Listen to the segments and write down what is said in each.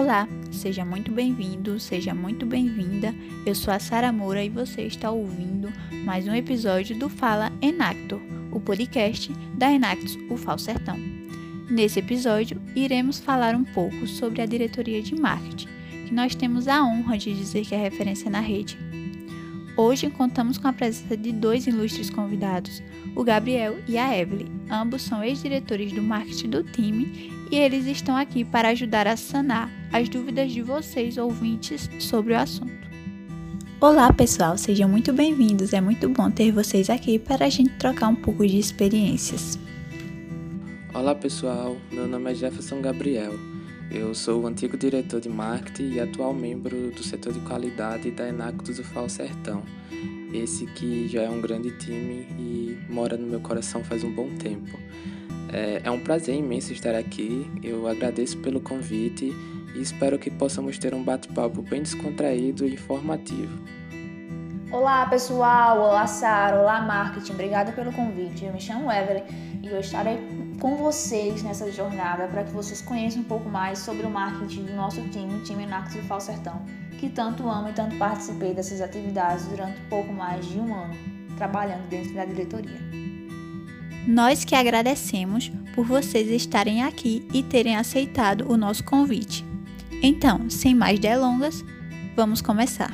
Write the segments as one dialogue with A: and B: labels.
A: Olá, seja muito bem-vindo, seja muito bem-vinda. Eu sou a Sara Moura e você está ouvindo mais um episódio do Fala Enactor, o podcast da Enactus UFAL Sertão. Nesse episódio, iremos falar um pouco sobre a diretoria de marketing, que nós temos a honra de dizer que é referência na rede. Hoje contamos com a presença de dois ilustres convidados, o Gabriel e a Evelyn. Ambos são ex-diretores do marketing do time e eles estão aqui para ajudar a sanar as dúvidas de vocês, ouvintes, sobre o assunto. Olá, pessoal, sejam muito bem-vindos. É muito bom ter vocês aqui para a gente trocar um pouco de experiências.
B: Olá, pessoal. Meu nome é Jefferson Gabriel. Eu sou o antigo diretor de marketing e atual membro do setor de qualidade da Enactus do Fal Sertão. Esse que já é um grande time e mora no meu coração faz um bom tempo. É, é um prazer imenso estar aqui. Eu agradeço pelo convite e espero que possamos ter um bate-papo bem descontraído e informativo.
C: Olá pessoal, olá Sara, olá marketing, obrigada pelo convite. Eu me chamo Evelyn e eu estarei com vocês nessa jornada para que vocês conheçam um pouco mais sobre o marketing do nosso time, o time Nax do Falsertão, que tanto amo e tanto participei dessas atividades durante pouco mais de um ano, trabalhando dentro da diretoria.
A: Nós que agradecemos por vocês estarem aqui e terem aceitado o nosso convite. Então, sem mais delongas, vamos começar.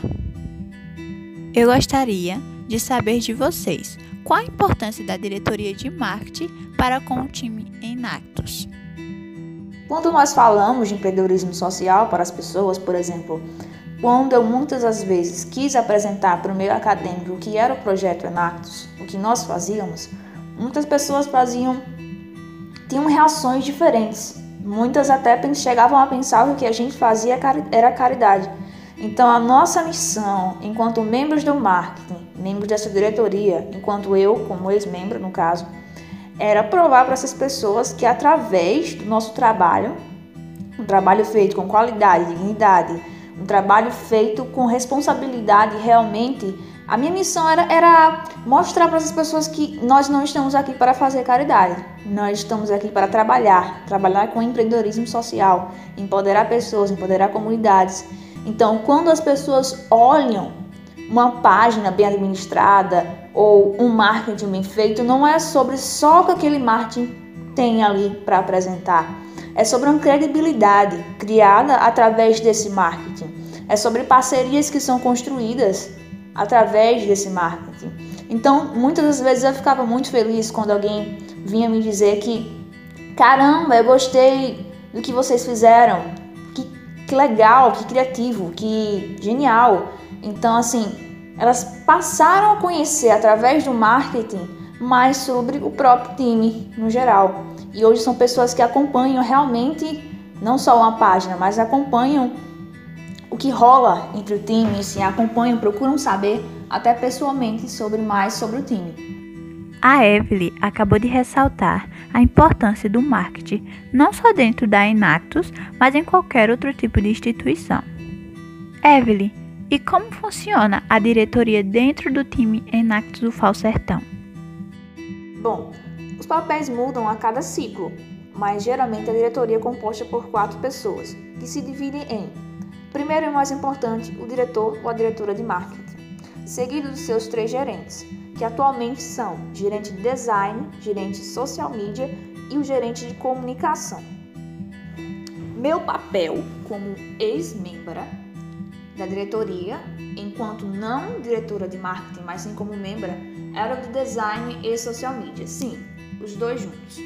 A: Eu gostaria de saber de vocês qual a importância da diretoria de marketing para com o time em?
C: Quando nós falamos de empreendedorismo social para as pessoas, por exemplo, quando eu muitas das vezes quis apresentar para o meio acadêmico o que era o projeto Enactus, o que nós fazíamos, muitas pessoas faziam tinham reações diferentes. Muitas até chegavam a pensar que o que a gente fazia era caridade. Então, a nossa missão, enquanto membros do marketing, membros dessa diretoria, enquanto eu, como ex-membro no caso, era provar para essas pessoas que através do nosso trabalho, um trabalho feito com qualidade, dignidade, um trabalho feito com responsabilidade realmente, a minha missão era, era mostrar para essas pessoas que nós não estamos aqui para fazer caridade, nós estamos aqui para trabalhar, trabalhar com empreendedorismo social, empoderar pessoas, empoderar comunidades então, quando as pessoas olham uma página bem administrada ou um marketing bem feito, não é sobre só o que aquele marketing tem ali para apresentar. É sobre uma credibilidade criada através desse marketing. É sobre parcerias que são construídas através desse marketing. Então, muitas das vezes eu ficava muito feliz quando alguém vinha me dizer que, caramba, eu gostei do que vocês fizeram, que legal, que criativo, que genial. Então, assim, elas passaram a conhecer através do marketing mais sobre o próprio time no geral. E hoje são pessoas que acompanham realmente não só uma página, mas acompanham o que rola entre o time, assim, acompanham, procuram saber até pessoalmente sobre mais sobre o time.
A: A Evelyn acabou de ressaltar a importância do marketing, não só dentro da Enactus, mas em qualquer outro tipo de instituição. Evelyn, e como funciona a diretoria dentro do time Enactus do Falsertão?
C: Bom, os papéis mudam a cada ciclo, mas geralmente a diretoria é composta por quatro pessoas, que se dividem em, primeiro e mais importante, o diretor ou a diretora de marketing, seguido dos seus três gerentes, que atualmente são gerente de design, gerente de social media e o gerente de comunicação. Meu papel como ex-membra da diretoria, enquanto não diretora de marketing, mas sim como membra, era de design e social media. Sim, os dois juntos.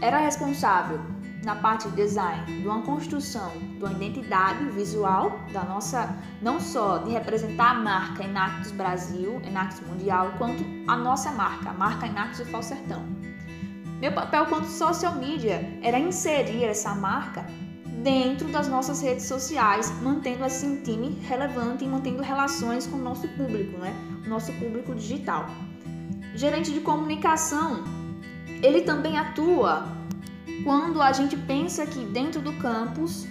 C: Era responsável na parte de design, de uma construção de uma identidade visual da nossa, não só de representar a marca Enactus Brasil, Enactus Mundial, quanto a nossa marca, a marca Enactus do Falsertão. Meu papel quanto social media era inserir essa marca dentro das nossas redes sociais, mantendo assim time relevante e mantendo relações com o nosso público, né? O nosso público digital. Gerente de comunicação, ele também atua quando a gente pensa que dentro do campus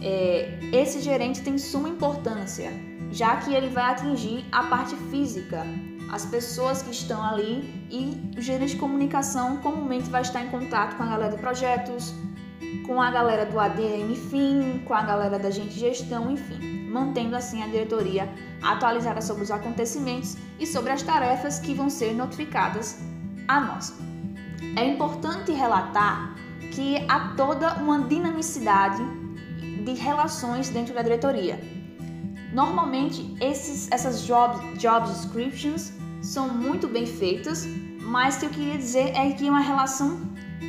C: é, esse gerente tem suma importância, já que ele vai atingir a parte física, as pessoas que estão ali e o gerente de comunicação comumente vai estar em contato com a galera de projetos, com a galera do ADM, enfim, com a galera da gente gestão, enfim, mantendo assim a diretoria atualizada sobre os acontecimentos e sobre as tarefas que vão ser notificadas a nós. É importante relatar que há toda uma dinamicidade de relações dentro da diretoria. Normalmente, esses, essas job, job descriptions são muito bem feitas, mas o que eu queria dizer é que é uma relação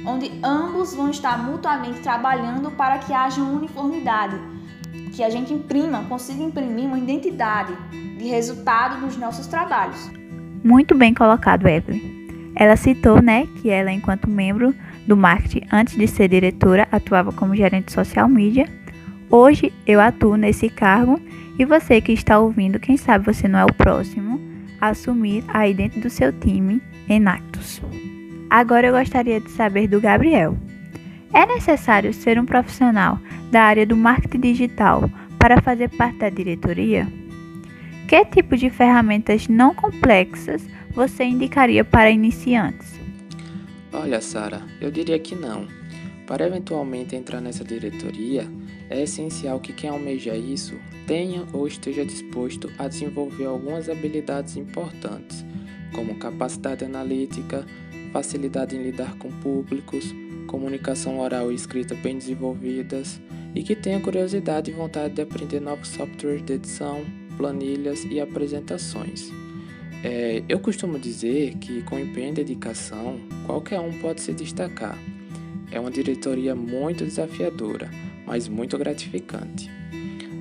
C: onde ambos vão estar mutuamente trabalhando para que haja uniformidade, que a gente imprima, consiga imprimir uma identidade de resultado dos nossos trabalhos.
A: Muito bem colocado, Evelyn. Ela citou, né, que ela, enquanto membro do marketing, antes de ser diretora, atuava como gerente social media. Hoje eu atuo nesse cargo e você que está ouvindo, quem sabe você não é o próximo a assumir aí dentro do seu time em Actos. Agora eu gostaria de saber do Gabriel. É necessário ser um profissional da área do marketing digital para fazer parte da diretoria? Que tipo de ferramentas não complexas você indicaria para iniciantes?
B: Olha, Sara, eu diria que não. Para eventualmente entrar nessa diretoria, é essencial que quem almeja isso tenha ou esteja disposto a desenvolver algumas habilidades importantes, como capacidade analítica, facilidade em lidar com públicos, comunicação oral e escrita bem desenvolvidas e que tenha curiosidade e vontade de aprender novos softwares de edição, planilhas e apresentações. É, eu costumo dizer que com empenho e dedicação, qualquer um pode se destacar. É uma diretoria muito desafiadora, mas muito gratificante.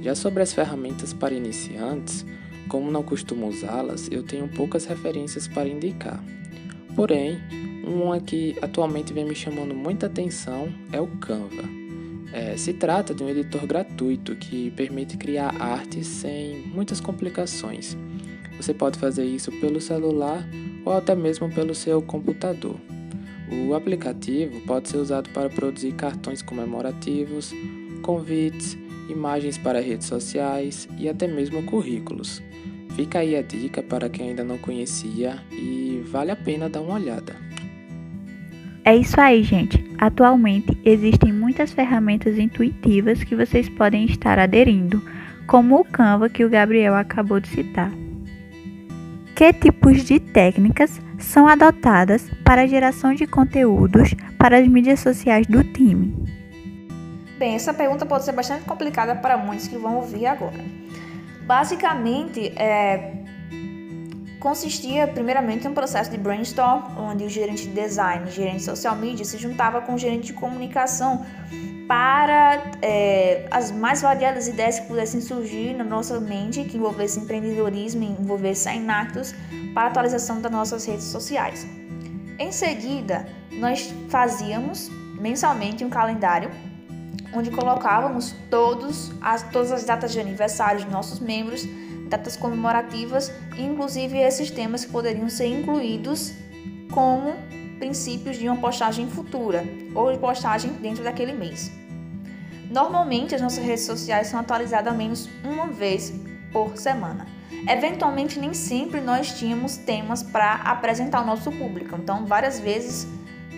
B: Já sobre as ferramentas para iniciantes, como não costumo usá-las, eu tenho poucas referências para indicar. Porém, uma que atualmente vem me chamando muita atenção é o Canva. É, se trata de um editor gratuito que permite criar artes sem muitas complicações. Você pode fazer isso pelo celular ou até mesmo pelo seu computador. O aplicativo pode ser usado para produzir cartões comemorativos, convites, imagens para redes sociais e até mesmo currículos. Fica aí a dica para quem ainda não conhecia e vale a pena dar uma olhada.
A: É isso aí, gente. Atualmente existem muitas ferramentas intuitivas que vocês podem estar aderindo, como o Canva que o Gabriel acabou de citar. Que tipos de técnicas são adotadas para a geração de conteúdos para as mídias sociais do time?
C: Bem, essa pergunta pode ser bastante complicada para muitos que vão ouvir agora. Basicamente, é, consistia primeiramente em um processo de brainstorm, onde o gerente de design e gerente de social media se juntava com o gerente de comunicação para é, as mais variadas ideias que pudessem surgir na nossa mente, que envolvessem empreendedorismo, envolvessem actos para a atualização das nossas redes sociais. Em seguida, nós fazíamos mensalmente um calendário onde colocávamos todos as, todas as datas de aniversário dos nossos membros, datas comemorativas, inclusive esses temas que poderiam ser incluídos como princípios de uma postagem futura ou de postagem dentro daquele mês. Normalmente, as nossas redes sociais são atualizadas ao menos uma vez por semana. Eventualmente, nem sempre nós tínhamos temas para apresentar ao nosso público, então, várias vezes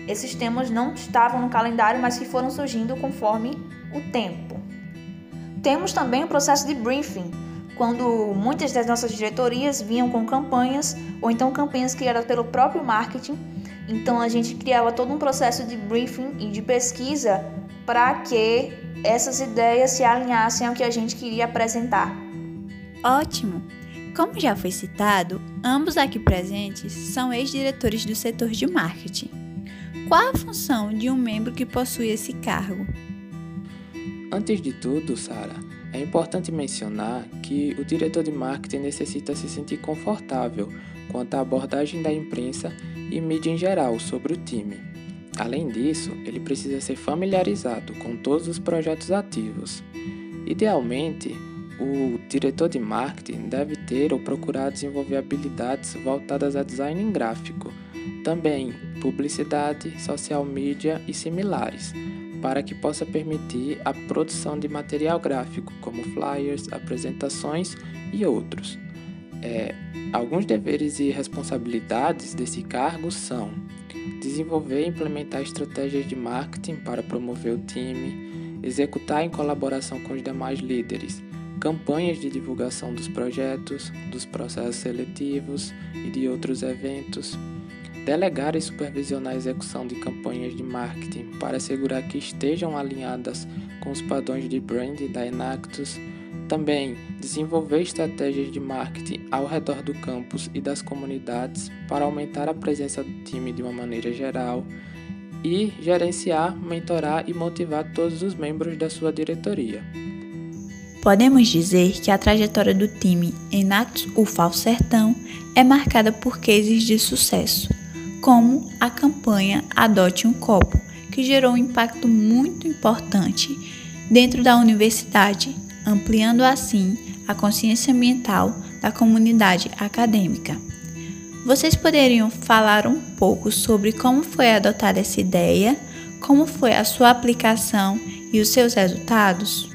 C: esses temas não estavam no calendário, mas que foram surgindo conforme o tempo. Temos também o processo de briefing, quando muitas das nossas diretorias vinham com campanhas ou então campanhas criadas pelo próprio marketing. Então a gente criava todo um processo de briefing e de pesquisa para que essas ideias se alinhassem ao que a gente queria apresentar.
A: Ótimo! Como já foi citado, ambos aqui presentes são ex-diretores do setor de marketing. Qual a função de um membro que possui esse cargo?
B: Antes de tudo, Sara, é importante mencionar que o diretor de marketing necessita se sentir confortável quanto à abordagem da imprensa e mídia em geral sobre o time. Além disso, ele precisa ser familiarizado com todos os projetos ativos. Idealmente, o diretor de marketing deve ter ou procurar desenvolver habilidades voltadas a design gráfico também publicidade, social media e similares, para que possa permitir a produção de material gráfico, como flyers, apresentações e outros. É, alguns deveres e responsabilidades desse cargo são desenvolver e implementar estratégias de marketing para promover o time, executar em colaboração com os demais líderes campanhas de divulgação dos projetos, dos processos seletivos e de outros eventos, delegar e supervisionar a execução de campanhas de marketing para assegurar que estejam alinhadas com os padrões de brand da Enactus, também desenvolver estratégias de marketing ao redor do campus e das comunidades para aumentar a presença do time de uma maneira geral e gerenciar, mentorar e motivar todos os membros da sua diretoria.
A: Podemos dizer que a trajetória do time Enactus UFAL Sertão é marcada por cases de sucesso, como a campanha Adote um Copo, que gerou um impacto muito importante dentro da universidade ampliando assim a consciência ambiental da comunidade acadêmica. Vocês poderiam falar um pouco sobre como foi adotada essa ideia, como foi a sua aplicação e os seus resultados?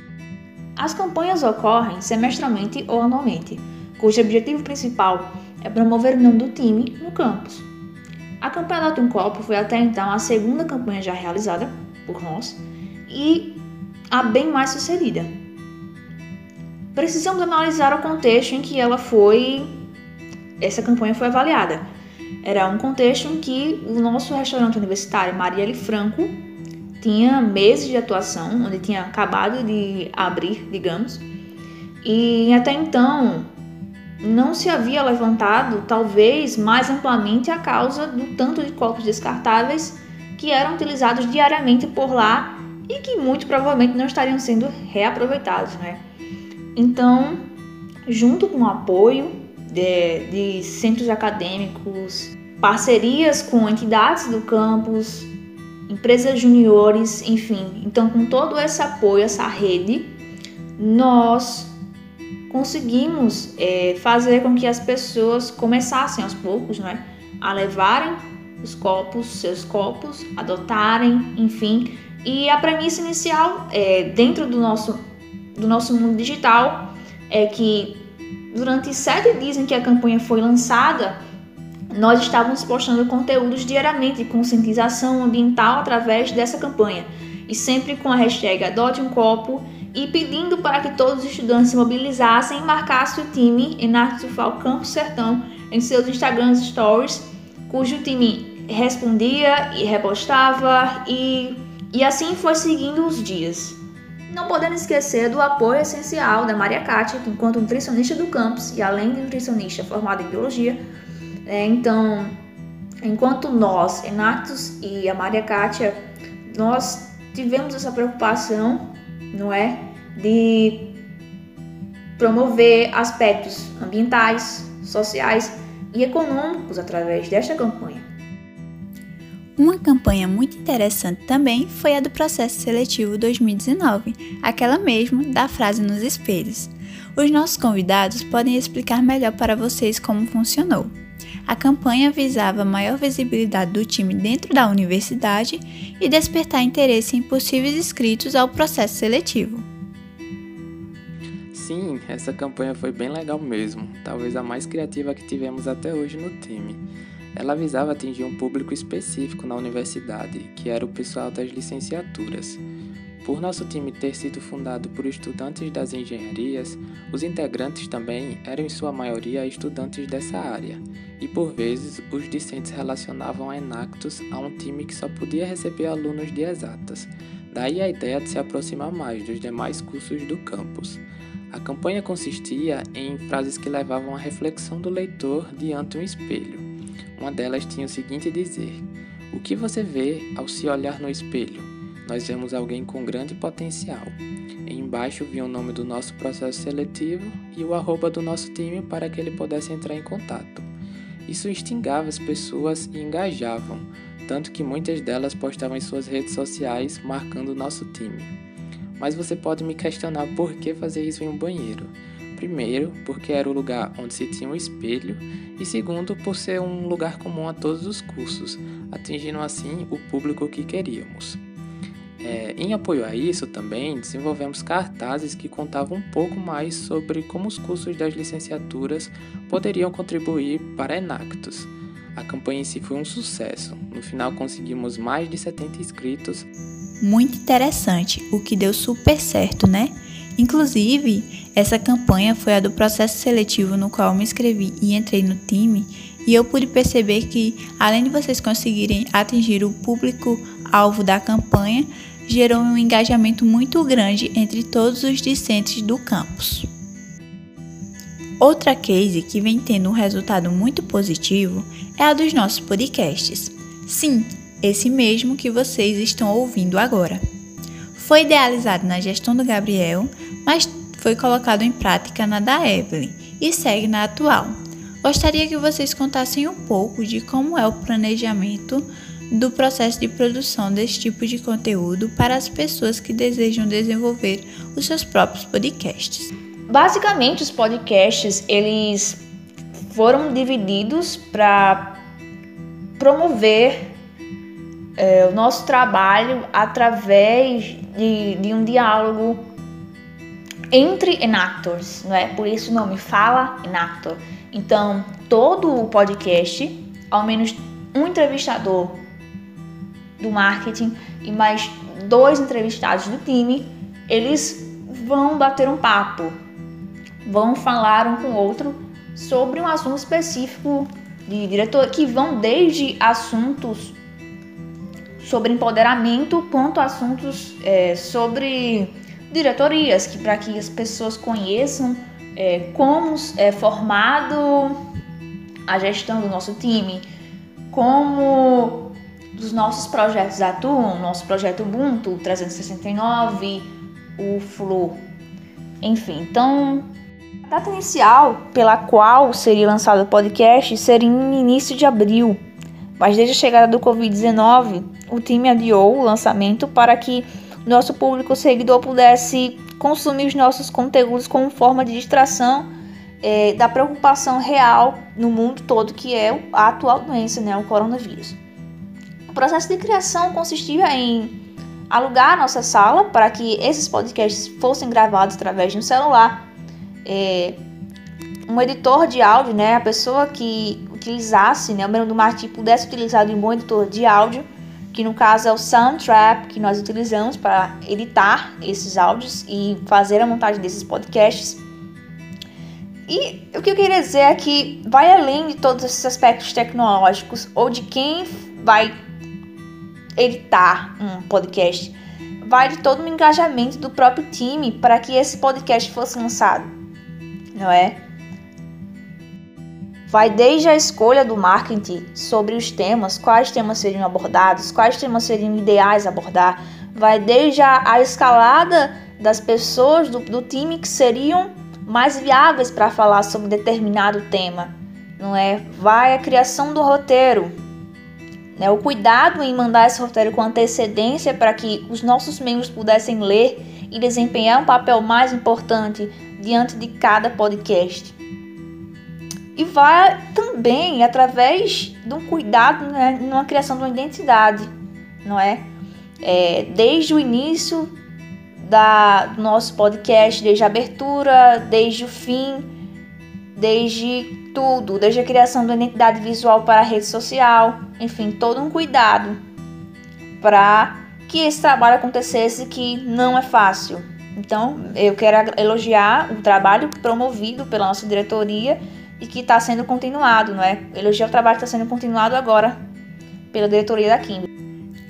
C: As campanhas ocorrem semestralmente ou anualmente, cujo objetivo principal é promover o nome do time no campus. A campanha Adote um Copo foi até então a segunda campanha já realizada por nós e a bem mais sucedida, precisamos analisar o contexto em que ela foi, essa campanha foi avaliada. Era um contexto em que o nosso restaurante universitário Marielle Franco tinha meses de atuação, onde tinha acabado de abrir, digamos, e até então não se havia levantado, talvez mais amplamente, a causa do tanto de copos descartáveis que eram utilizados diariamente por lá e que muito provavelmente não estariam sendo reaproveitados, né? Então, junto com o apoio de, de centros acadêmicos, parcerias com entidades do campus, empresas juniores, enfim, então com todo esse apoio, essa rede, nós conseguimos é, fazer com que as pessoas começassem aos poucos, né, a levarem os copos, seus copos, adotarem, enfim. E a premissa inicial é, dentro do nosso do nosso mundo digital é que durante sete dias em que a campanha foi lançada, nós estávamos postando conteúdos diariamente de conscientização ambiental através dessa campanha e sempre com a hashtag Adote um Copo e pedindo para que todos os estudantes se mobilizassem e marcassem o time Enactus UFAL Campus Sertão em seus Instagram Stories, cujo time respondia e repostava e, e assim foi seguindo os dias. Não podendo esquecer do apoio essencial da Maria Kátia, que enquanto nutricionista do campus e além de nutricionista formada em biologia, é, então, enquanto nós, Enatos e a Maria Kátia, nós tivemos essa preocupação, não é, de promover aspectos ambientais, sociais e econômicos através desta campanha.
A: Uma campanha muito interessante também foi a do processo seletivo 2019, aquela mesmo da frase nos espelhos. Os nossos convidados podem explicar melhor para vocês como funcionou. A campanha visava maior visibilidade do time dentro da universidade e despertar interesse em possíveis inscritos ao processo seletivo.
B: Sim, essa campanha foi bem legal mesmo, talvez a mais criativa que tivemos até hoje no time. Ela visava atingir um público específico na universidade, que era o pessoal das licenciaturas. Por nosso time ter sido fundado por estudantes das engenharias, os integrantes também eram em sua maioria estudantes dessa área, e por vezes os discentes relacionavam a Enactus a um time que só podia receber alunos de exatas. Daí a ideia de se aproximar mais dos demais cursos do campus. A campanha consistia em frases que levavam à reflexão do leitor diante um espelho. Uma delas tinha o seguinte dizer: O que você vê ao se olhar no espelho? Nós vemos alguém com grande potencial. E embaixo vinha o nome do nosso processo seletivo e o arroba do nosso time para que ele pudesse entrar em contato. Isso instigava as pessoas e engajavam, tanto que muitas delas postavam em suas redes sociais marcando nosso time. Mas você pode me questionar por que fazer isso em um banheiro. Primeiro, porque era o lugar onde se tinha um espelho, e segundo, por ser um lugar comum a todos os cursos, atingindo assim o público que queríamos. É, em apoio a isso também desenvolvemos cartazes que contavam um pouco mais sobre como os cursos das licenciaturas poderiam contribuir para Enactus. A campanha em si foi um sucesso. No final conseguimos mais de 70 inscritos.
A: Muito interessante, o que deu super certo, né? Inclusive, essa campanha foi a do processo seletivo no qual me inscrevi e entrei no time, e eu pude perceber que, além de vocês conseguirem atingir o público-alvo da campanha, gerou um engajamento muito grande entre todos os discentes do campus. Outra case que vem tendo um resultado muito positivo é a dos nossos podcasts. Sim, esse mesmo que vocês estão ouvindo agora. Foi idealizado na gestão do Gabriel, mas foi colocado em prática na da Evelyn e segue na atual. Gostaria que vocês contassem um pouco de como é o planejamento do processo de produção desse tipo de conteúdo para as pessoas que desejam desenvolver os seus próprios podcasts.
C: Basicamente, os podcasts eles foram divididos para promover é, o nosso trabalho através de, de um diálogo entre enactors, não é? Por isso o nome Fala Enactor. Então, todo o podcast, ao menos um entrevistador do marketing e mais dois entrevistados do time, eles vão bater um papo, vão falar um com o outro sobre um assunto específico de diretor, que vão desde assuntos sobre empoderamento quanto assuntos é, sobre diretorias, que para que as pessoas conheçam é, como é formado a gestão do nosso time, como dos nossos projetos atuam, nosso projeto Ubuntu 369, o Flow, enfim. Então, a data inicial pela qual seria lançado o podcast seria no início de abril, mas desde a chegada do Covid-19, o time adiou o lançamento para que nosso público seguidor pudesse consumir os nossos conteúdos como forma de distração é, da preocupação real no mundo todo que é a atual doença, né, o coronavírus. O processo de criação consistia em alugar a nossa sala para que esses podcasts fossem gravados através de um celular. É, um editor de áudio, né, a pessoa que utilizasse, né, o membro do marketing pudesse utilizar um bom editor de áudio, que no caso é o Soundtrap que nós utilizamos para editar esses áudios e fazer a montagem desses podcasts. E o que eu queria dizer é que vai além de todos esses aspectos tecnológicos ou de quem vai editar um podcast, vai de todo o engajamento do próprio time para que esse podcast fosse lançado, não é? Vai desde a escolha do marketing sobre os temas, quais temas seriam abordados, quais temas seriam ideais abordar, vai desde a, a escalada das pessoas do, do time que seriam mais viáveis para falar sobre determinado tema, não é? Vai a criação do roteiro, né, o cuidado em mandar esse roteiro com antecedência para que os nossos membros pudessem ler e desempenhar um papel mais importante diante de cada podcast. E vai também através de um cuidado né, na criação de uma identidade, não é? é desde o início da, do nosso podcast, desde a abertura, desde o fim, desde tudo, desde a criação da identidade visual para a rede social, enfim, todo um cuidado para que esse trabalho acontecesse que não é fácil. Então, eu quero elogiar o trabalho promovido pela nossa diretoria e que está sendo continuado, não é? Elogiar o trabalho que está sendo continuado agora pela diretoria da Kimberly.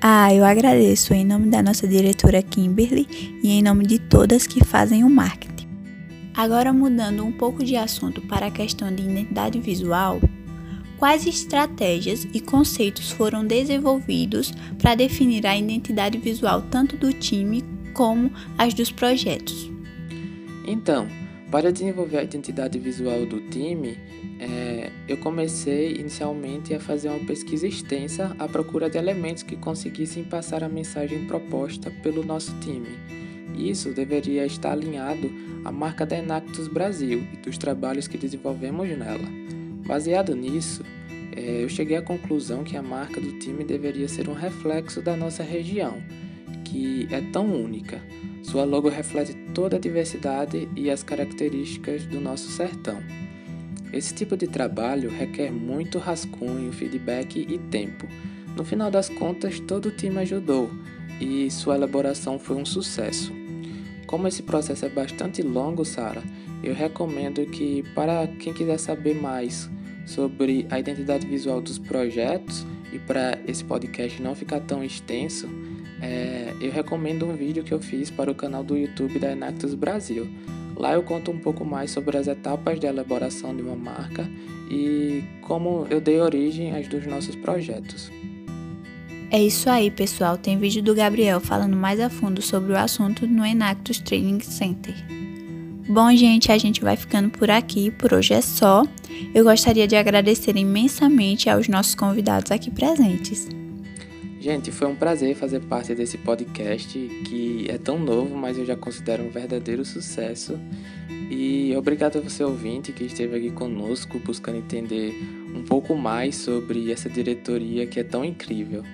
A: Ah, eu agradeço em nome da nossa diretora Kimberly e em nome de todas que fazem o marketing. Agora, mudando um pouco de assunto para a questão de identidade visual, quais estratégias e conceitos foram desenvolvidos para definir a identidade visual tanto do time como as dos projetos?
B: Então, para desenvolver a identidade visual do time, é, eu comecei inicialmente a fazer uma pesquisa extensa à procura de elementos que conseguissem passar a mensagem proposta pelo nosso time isso deveria estar alinhado à marca da Enactus Brasil e dos trabalhos que desenvolvemos nela. Baseado nisso, é, eu cheguei à conclusão que a marca do time deveria ser um reflexo da nossa região, que é tão única. Sua logo reflete toda a diversidade e as características do nosso sertão. Esse tipo de trabalho requer muito rascunho, feedback e tempo. No final das contas, todo o time ajudou e sua elaboração foi um sucesso. Como esse processo é bastante longo, Sara, eu recomendo que para quem quiser saber mais sobre a identidade visual dos projetos e para esse podcast não ficar tão extenso, é, eu recomendo um vídeo que eu fiz para o canal do YouTube da Enactus Brasil. Lá eu conto um pouco mais sobre as etapas de elaboração de uma marca e como eu dei origem aos dos nossos projetos.
A: É isso aí, pessoal. Tem vídeo do Gabriel falando mais a fundo sobre o assunto no Enactus Training Center. Bom, gente, a gente vai ficando por aqui. Por hoje é só. Eu gostaria de agradecer imensamente aos nossos convidados aqui presentes.
B: Gente, foi um prazer fazer parte desse podcast que é tão novo, mas eu já considero um verdadeiro sucesso. E obrigado a você ouvinte que esteve aqui conosco buscando entender um pouco mais sobre essa diretoria que é tão incrível.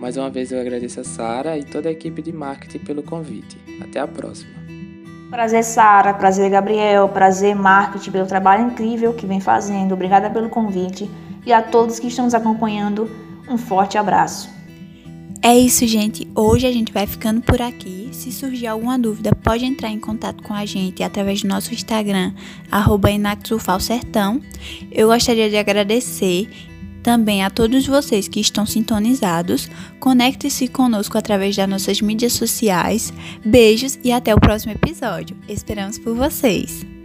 B: Mais uma vez eu agradeço a Sara e toda a equipe de marketing pelo convite. Até a próxima.
C: Prazer, Sara. Prazer, Gabriel. Prazer, marketing, pelo trabalho incrível que vem fazendo. Obrigada pelo convite. E a todos que estão nos acompanhando, um forte abraço.
A: É isso, gente. Hoje a gente vai ficando por aqui. Se surgir alguma dúvida, pode entrar em contato com a gente através do nosso Instagram, arroba Eu gostaria de agradecer também a todos vocês que estão sintonizados. Conecte-se conosco através das nossas mídias sociais. Beijos e até o próximo episódio. Esperamos por vocês!